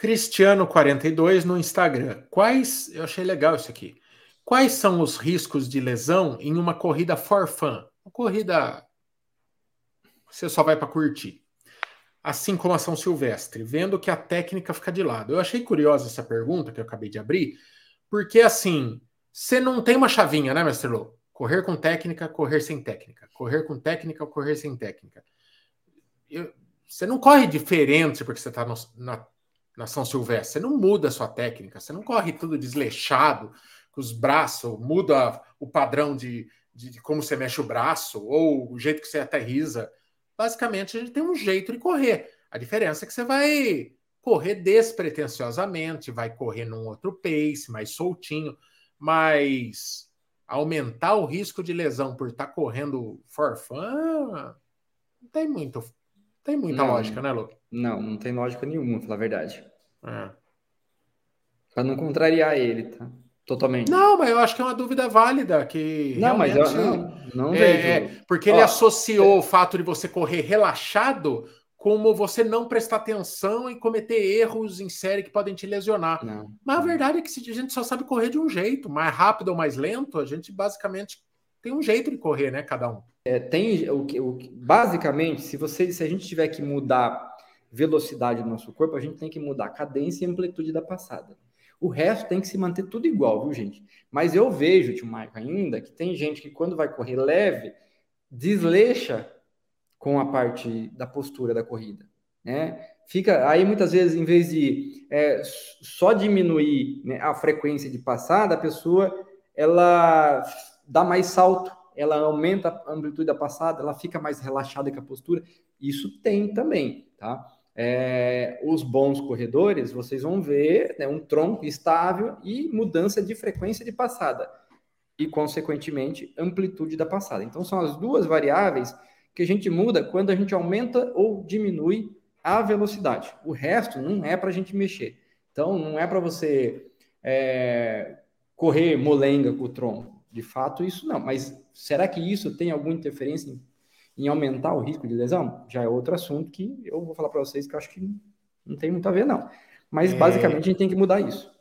Cristiano42 no Instagram. Quais, eu achei legal isso aqui. Quais são os riscos de lesão em uma corrida for fun? Uma corrida você só vai para curtir. Assim como a São Silvestre, vendo que a técnica fica de lado. Eu achei curiosa essa pergunta que eu acabei de abrir, porque assim, você não tem uma chavinha, né, Mestre Lô? Correr com técnica, correr sem técnica. Correr com técnica, correr sem técnica. Eu, você não corre diferente porque você está na, na São Silvestre. Você não muda a sua técnica. Você não corre tudo desleixado, com os braços, muda o padrão de, de, de como você mexe o braço ou o jeito que você aterriza. Basicamente, a gente tem um jeito de correr. A diferença é que você vai correr despretensiosamente, vai correr num outro pace, mais soltinho, mas aumentar o risco de lesão por estar tá correndo for fun, não tem muito, tem muita não, lógica, né, Lu? Não, não tem lógica nenhuma, falar a verdade. É. Para não contrariar ele, tá? Totalmente. Não, mas eu acho que é uma dúvida válida que não, mas eu não, não é, vejo. É, porque ele Ó, associou é... o fato de você correr relaxado como você não prestar atenção e cometer erros em série que podem te lesionar. Não. Mas a verdade é que a gente só sabe correr de um jeito, mais rápido ou mais lento, a gente basicamente tem um jeito de correr, né, cada um. É, tem o que, basicamente, se você, se a gente tiver que mudar velocidade do nosso corpo, a gente tem que mudar a cadência e amplitude da passada. O resto tem que se manter tudo igual, viu, gente? Mas eu vejo, tio Maico, ainda que tem gente que quando vai correr leve, desleixa com a parte da postura da corrida, né? Fica aí muitas vezes, em vez de é, só diminuir né, a frequência de passada, a pessoa ela dá mais salto, ela aumenta a amplitude da passada, ela fica mais relaxada com a postura. Isso tem também, tá? É, os bons corredores, vocês vão ver né, um tronco estável e mudança de frequência de passada e, consequentemente, amplitude da passada. Então, são as duas variáveis que a gente muda quando a gente aumenta ou diminui a velocidade. O resto não é para a gente mexer. Então, não é para você é, correr molenga com o tronco. De fato, isso não. Mas será que isso tem alguma interferência em, em aumentar o risco de lesão? Já é outro assunto que eu vou falar para vocês que eu acho que não tem muito a ver, não. Mas, é... basicamente, a gente tem que mudar isso.